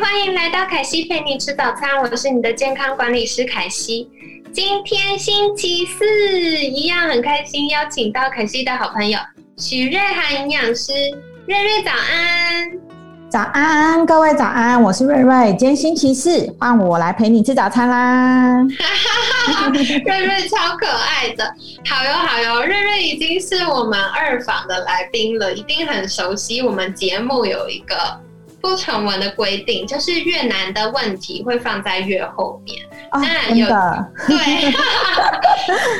欢迎来到凯西陪你吃早餐，我是你的健康管理师凯西。今天星期四，一样很开心，邀请到凯西的好朋友许瑞涵营养师，瑞瑞早安，早安，各位早安，我是瑞瑞，今天星期四，换我来陪你吃早餐啦。瑞瑞超可爱的，好哟好哟，瑞瑞已经是我们二访的来宾了，一定很熟悉我们节目有一个不成文的规定，就是越难的问题会放在越后面。那有对，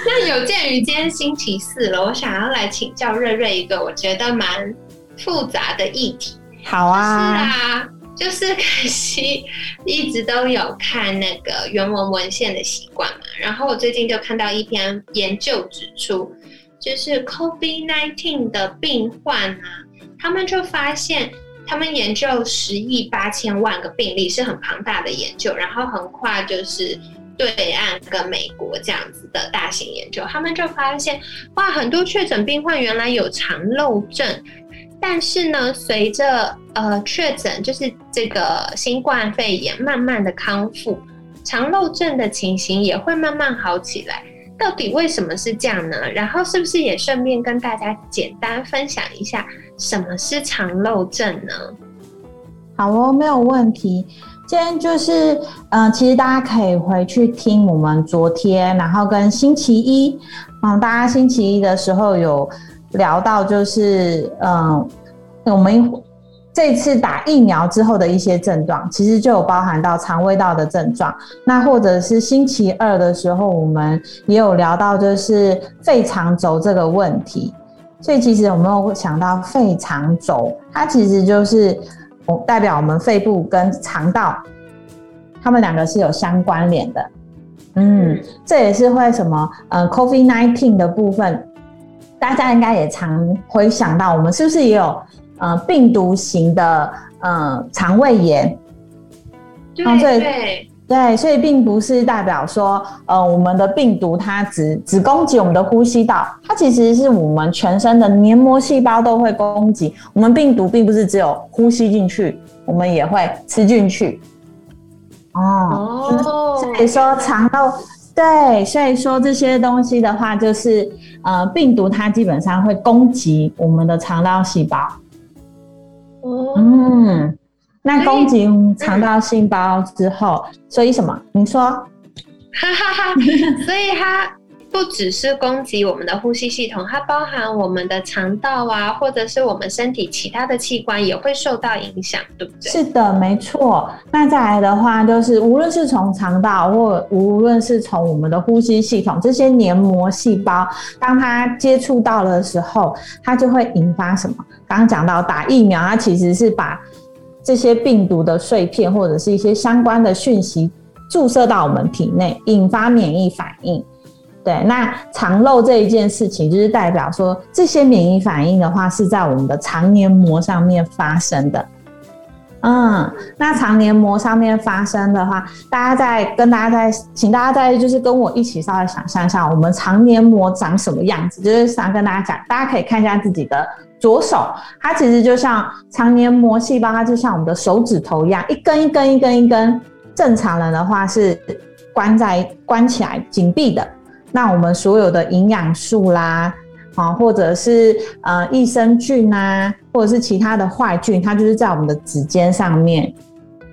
那有鉴于今天星期四了，我想要来请教瑞瑞一个我觉得蛮复杂的议题。好啊，是啊，就是可惜一直都有看那个原文文献的习惯嘛。然后我最近就看到一篇研究指出，就是 COVID nineteen 的病患啊，他们就发现。他们研究十亿八千万个病例是很庞大的研究，然后横跨就是对岸跟美国这样子的大型研究，他们就发现哇，很多确诊病患原来有肠漏症，但是呢，随着呃确诊就是这个新冠肺炎慢慢的康复，肠漏症的情形也会慢慢好起来。到底为什么是这样呢？然后是不是也顺便跟大家简单分享一下什么是肠漏症呢？好哦，没有问题。今天就是，嗯，其实大家可以回去听我们昨天，然后跟星期一，嗯，大家星期一的时候有聊到，就是，嗯，我们。这次打疫苗之后的一些症状，其实就有包含到肠胃道的症状。那或者是星期二的时候，我们也有聊到就是肺肠轴这个问题。所以其实有没有想到肺肠轴，它其实就是代表我们肺部跟肠道，它们两个是有相关联的。嗯，这也是为什么，嗯，COVID nineteen 的部分，大家应该也常会想到，我们是不是也有？呃，病毒型的呃肠胃炎，对对对，所以并不是代表说，呃，我们的病毒它只只攻击我们的呼吸道，它其实是我们全身的黏膜细胞都会攻击。我们病毒并不是只有呼吸进去，我们也会吃进去。哦，所以说肠道对，所以说这些东西的话，就是呃，病毒它基本上会攻击我们的肠道细胞。嗯，那宫颈肠道细胞之后，所以什么？你说，哈哈哈，所以它。不只是攻击我们的呼吸系统，它包含我们的肠道啊，或者是我们身体其他的器官也会受到影响，对不对？是的，没错。那再来的话，就是无论是从肠道，或无论是从我们的呼吸系统，这些黏膜细胞，当它接触到的时候，它就会引发什么？刚刚讲到打疫苗，它其实是把这些病毒的碎片或者是一些相关的讯息注射到我们体内，引发免疫反应。对，那肠漏这一件事情，就是代表说这些免疫反应的话，是在我们的肠黏膜上面发生的。嗯，那肠黏膜上面发生的话，大家在跟大家在，请大家在就是跟我一起稍微想象一下，我们肠黏膜长什么样子？就是想跟大家讲，大家可以看一下自己的左手，它其实就像肠黏膜细胞，它就像我们的手指头一样，一根一根一根一根。正常人的话是关在关起来紧闭的。那我们所有的营养素啦，啊，或者是呃益生菌啊，或者是其他的坏菌，它就是在我们的指尖上面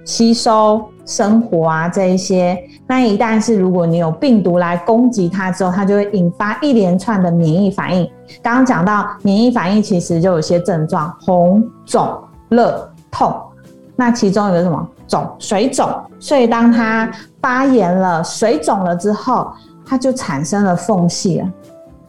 吸收生活啊这一些。那一旦是如果你有病毒来攻击它之后，它就会引发一连串的免疫反应。刚刚讲到免疫反应，其实就有些症状：红、肿、热、痛。那其中有个什么肿？水肿。所以当它发炎了、水肿了之后。它就产生了缝隙了，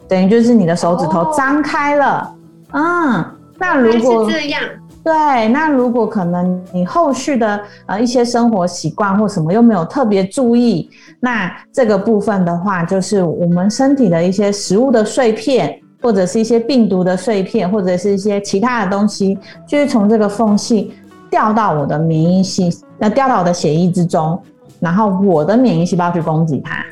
等于就是你的手指头张开了，嗯，那如果这样，对，那如果可能你后续的呃一些生活习惯或什么又没有特别注意，那这个部分的话，就是我们身体的一些食物的碎片，或者是一些病毒的碎片，或者是一些其他的东西，就会从这个缝隙掉到我的免疫系，那掉到我的血液之中，然后我的免疫细胞去攻击它，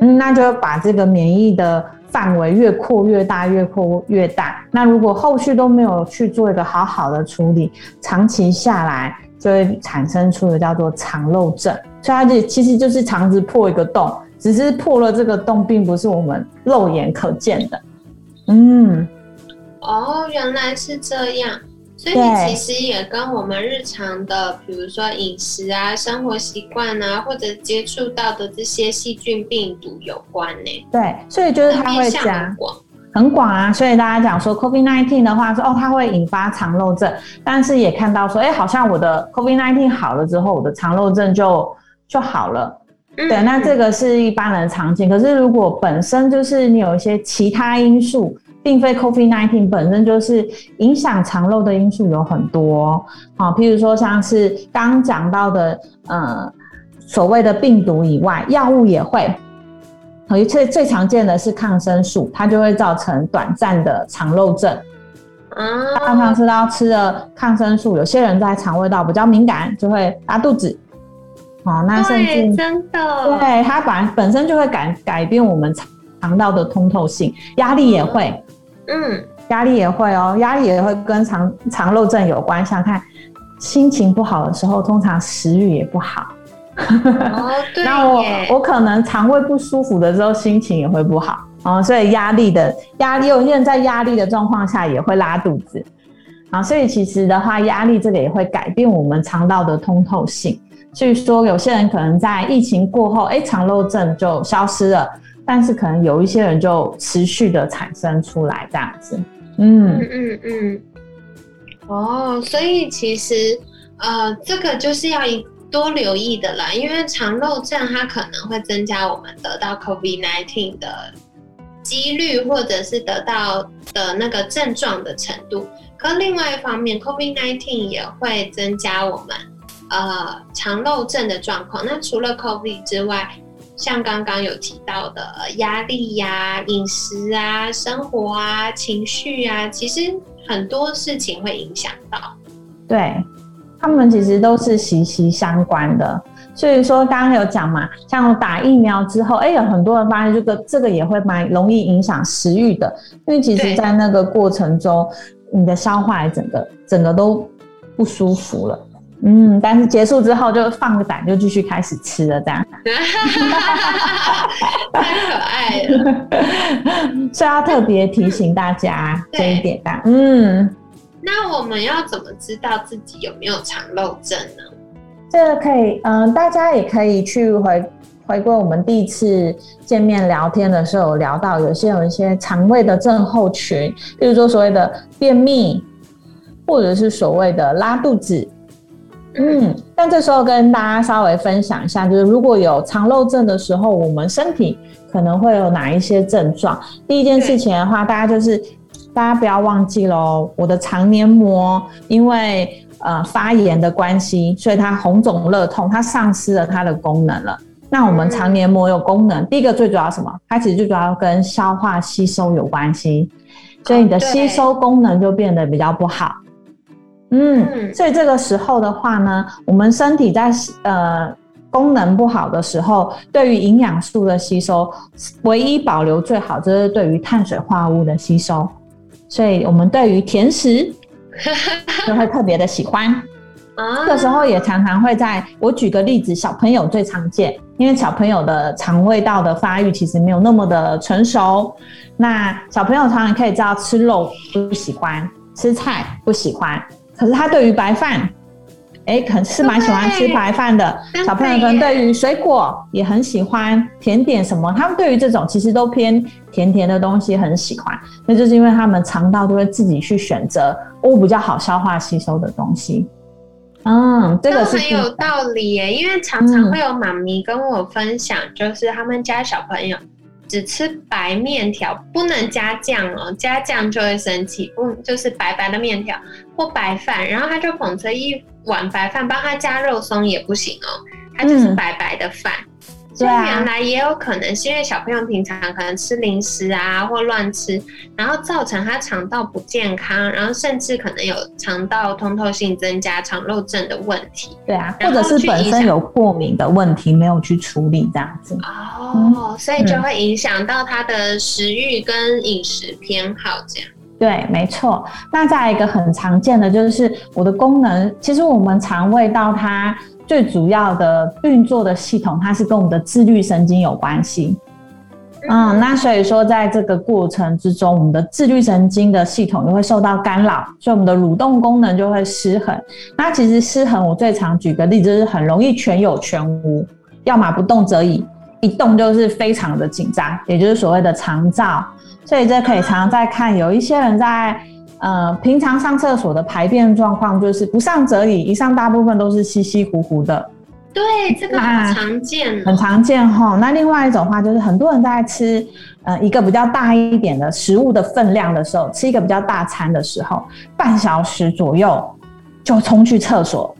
嗯，那就把这个免疫的。范围越扩越大，越扩越大。那如果后续都没有去做一个好好的处理，长期下来就会产生出的叫做肠漏症。所以它其实就是肠子破一个洞，只是破了这个洞，并不是我们肉眼可见的。嗯，哦，原来是这样。所以其实也跟我们日常的，比如说饮食啊、生活习惯啊，或者接触到的这些细菌、病毒有关呢。对，所以就是它会加很广啊。所以大家讲说 COVID-19 的话，说哦，它会引发肠漏症，但是也看到说，哎，好像我的 COVID-19 好了之后，我的肠漏症就就好了。对，那这个是一般人常见。可是如果本身就是你有一些其他因素。并非 COVID-19 本身就是影响肠漏的因素有很多，好，譬如说像是刚讲到的，呃，所谓的病毒以外，药物也会，最最常见的是抗生素，它就会造成短暂的肠漏症。啊，常常吃到吃了抗生素，有些人在肠胃道比较敏感，就会拉肚子。哦，那甚至真的，对它本本身就会改改变我们肠肠道的通透性，压力也会。嗯，压力也会哦，压力也会跟肠肠漏症有关。想看心情不好的时候，通常食欲也不好。哦，对。那我我可能肠胃不舒服的时候，心情也会不好哦。所以压力的压力，有些人在压力的状况下也会拉肚子啊。所以其实的话，压力这个也会改变我们肠道的通透性。所以说，有些人可能在疫情过后，哎，肠漏症就消失了。但是可能有一些人就持续的产生出来这样子，嗯嗯嗯，哦，所以其实呃，这个就是要多留意的啦，因为肠漏症它可能会增加我们得到 COVID-19 的几率，或者是得到的那个症状的程度。可另外一方面，COVID-19 也会增加我们呃肠漏症的状况。那除了 COVID 之外，像刚刚有提到的压力呀、饮食啊、生活啊、情绪啊，其实很多事情会影响到。对，他们其实都是息息相关的。所以说，刚刚有讲嘛，像打疫苗之后，哎，有很多人发现这个这个也会蛮容易影响食欲的，因为其实在那个过程中，你的消化整个整个都不舒服了。嗯，但是结束之后就放个胆，就继续开始吃了，这样。太可爱了，所以要特别提醒大家这一点的。嗯，那我们要怎么知道自己有没有肠漏症呢？这个可以，嗯，大家也可以去回回归我们第一次见面聊天的时候聊到，有些有一些肠胃的症候群，比如说所谓的便秘，或者是所谓的拉肚子。嗯，但这时候跟大家稍微分享一下，就是如果有肠漏症的时候，我们身体可能会有哪一些症状？第一件事情的话，大家就是大家不要忘记喽，我的肠黏膜因为呃发炎的关系，所以它红肿热痛，它丧失了它的功能了。那我们肠黏膜有功能，第一个最主要什么？它其实最主要跟消化吸收有关系，所以你的吸收功能就变得比较不好。嗯，所以这个时候的话呢，我们身体在呃功能不好的时候，对于营养素的吸收，唯一保留最好就是对于碳水化合物的吸收。所以我们对于甜食 就会特别的喜欢。这个时候也常常会在我举个例子，小朋友最常见，因为小朋友的肠胃道的发育其实没有那么的成熟，那小朋友常常可以知道吃肉不喜欢，吃菜不喜欢。可是他对于白饭，哎，可是蛮喜欢吃白饭的。小朋友可能对于水果也很喜欢，甜点什么，他们对于这种其实都偏甜甜的东西很喜欢。那就是因为他们肠道都会自己去选择哦比较好消化吸收的东西。嗯，这个是很有道理耶。因为常常会有妈咪跟我分享，就是他们家小朋友只吃白面条，不能加酱哦，加酱就会生气。不就是白白的面条或白饭，然后他就捧着一碗白饭，帮他加肉松也不行哦，他就是白白的饭。所以原来也有可能是因为小朋友平常可能吃零食啊或乱吃，然后造成他肠道不健康，然后甚至可能有肠道通透性增加、肠漏症的问题。对啊，或者是本身有过敏的问题没有去处理这样子。哦，所以就会影响到他的食欲跟饮食偏好这样。对，没错。那再一个很常见的就是我的功能，其实我们肠胃道它。最主要的运作的系统，它是跟我们的自律神经有关系。嗯，那所以说，在这个过程之中，我们的自律神经的系统就会受到干扰，所以我们的蠕动功能就会失衡。那其实失衡，我最常举个例子，就是很容易全有全无，要么不动则已，一动就是非常的紧张，也就是所谓的肠燥。所以这可以常常在看，有一些人在。呃，平常上厕所的排便状况就是不上则已，一上大部分都是稀稀糊糊的。对，这个很常见，很常见哈。那另外一种话就是，很多人在吃呃一个比较大一点的食物的分量的时候，吃一个比较大餐的时候，半小时左右就冲去厕所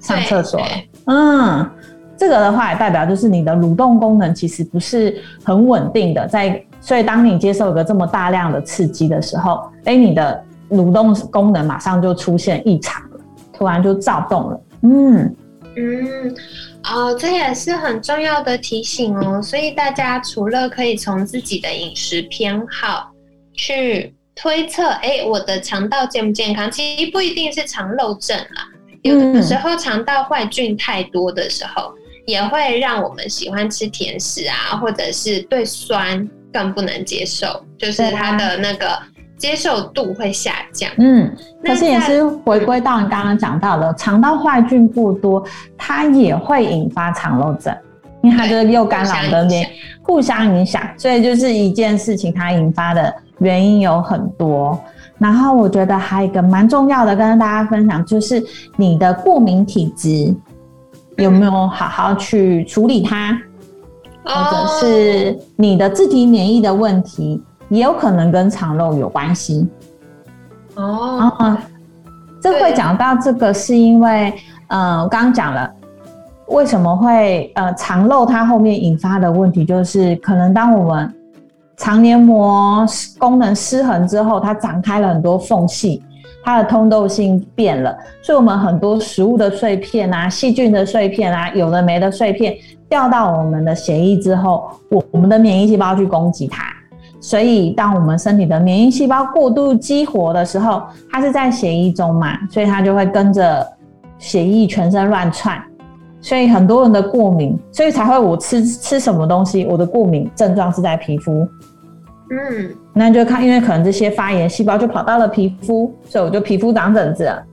上厕所了。嗯，这个的话也代表就是你的蠕动功能其实不是很稳定的，在所以当你接受一个这么大量的刺激的时候，哎，你的蠕动功能马上就出现异常了，突然就躁动了。嗯嗯，哦，这也是很重要的提醒哦。所以大家除了可以从自己的饮食偏好去推测，哎，我的肠道健不健康？其实不一定是肠漏症啦，有的时候肠道坏菌太多的时候，也会让我们喜欢吃甜食啊，或者是对酸更不能接受，就是它的那个。接受度会下降，嗯，可是也是回归到你刚刚讲到的，肠道坏菌过多，它也会引发肠漏症，因为它就是又干扰的连互相影响，所以就是一件事情，它引发的原因有很多。然后我觉得还有一个蛮重要的，跟大家分享，就是你的过敏体质有没有好好去处理它，或者是你的自体免疫的问题。也有可能跟肠漏有关系哦。嗯，这会讲到这个，是因为，呃，我刚刚讲了，为什么会呃肠漏？它后面引发的问题就是，可能当我们肠黏膜功能失衡之后，它展开了很多缝隙，它的通透性变了，所以我们很多食物的碎片啊、细菌的碎片啊、有的没的碎片掉到我们的血液之后，我我们的免疫细胞去攻击它。所以，当我们身体的免疫细胞过度激活的时候，它是在血液中嘛，所以它就会跟着血液全身乱窜。所以很多人的过敏，所以才会我吃吃什么东西，我的过敏症状是在皮肤。嗯，那就看，因为可能这些发炎细胞就跑到了皮肤，所以我就皮肤长疹子了。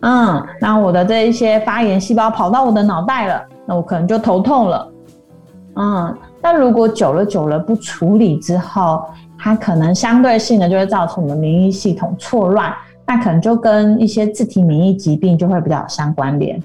嗯，那我的这一些发炎细胞跑到我的脑袋了，那我可能就头痛了。嗯。但如果久了久了不处理之后，它可能相对性的就会造成我们免疫系统错乱，那可能就跟一些自体免疫疾病就会比较相关联。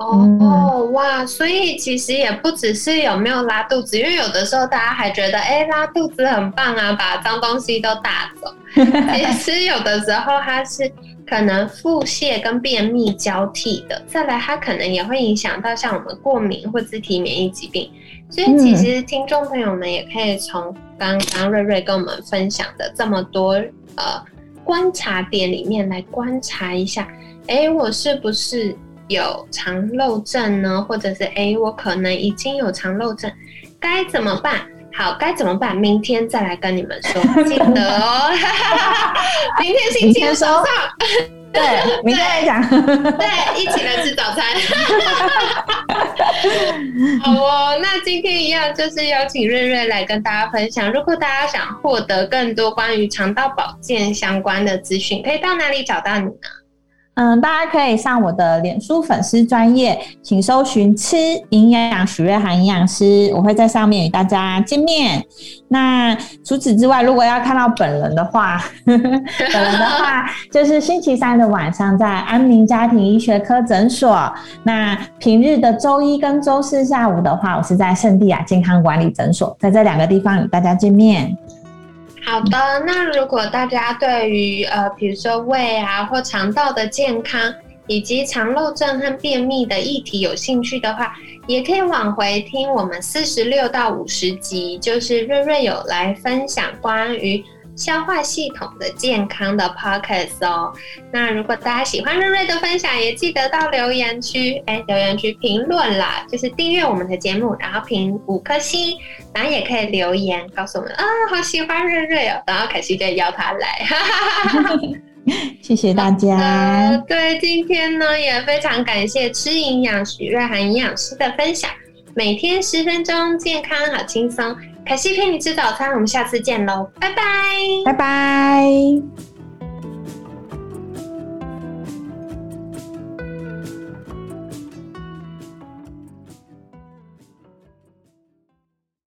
哦哇，所以其实也不只是有没有拉肚子，因为有的时候大家还觉得哎拉肚子很棒啊，把脏东西都打走。其实有的时候它是可能腹泻跟便秘交替的，再来它可能也会影响到像我们过敏或自体免疫疾病。所以其实听众朋友们也可以从刚刚瑞瑞跟我们分享的这么多呃观察点里面来观察一下，哎，我是不是有肠漏症呢？或者是哎，我可能已经有肠漏症，该怎么办？好，该怎么办？明天再来跟你们说，记得哦。明天星期早上。对，明天来讲，对，一起来吃早餐。好哦，那今天一样就是邀请瑞瑞来跟大家分享。如果大家想获得更多关于肠道保健相关的资讯，可以到哪里找到你呢？嗯，大家可以上我的脸书粉丝专业，请搜寻“吃营养许瑞涵营养师”，我会在上面与大家见面。那除此之外，如果要看到本人的话，本人的话 就是星期三的晚上在安宁家庭医学科诊所。那平日的周一跟周四下午的话，我是在圣地亚健康管理诊所，在这两个地方与大家见面。好的，那如果大家对于呃，比如说胃啊或肠道的健康，以及肠漏症和便秘的议题有兴趣的话，也可以往回听我们四十六到五十集，就是瑞瑞有来分享关于。消化系统的健康的 podcast 哦，那如果大家喜欢瑞瑞的分享，也记得到留言区，哎，留言区评论啦，就是订阅我们的节目，然后评五颗星，然后也可以留言告诉我们啊，好喜欢瑞瑞哦，然后可惜就邀他来，谢谢大家。对，今天呢也非常感谢吃营养许瑞涵营养师的分享，每天十分钟，健康好轻松。凯西陪你吃早餐，我们下次见喽，拜拜，拜拜。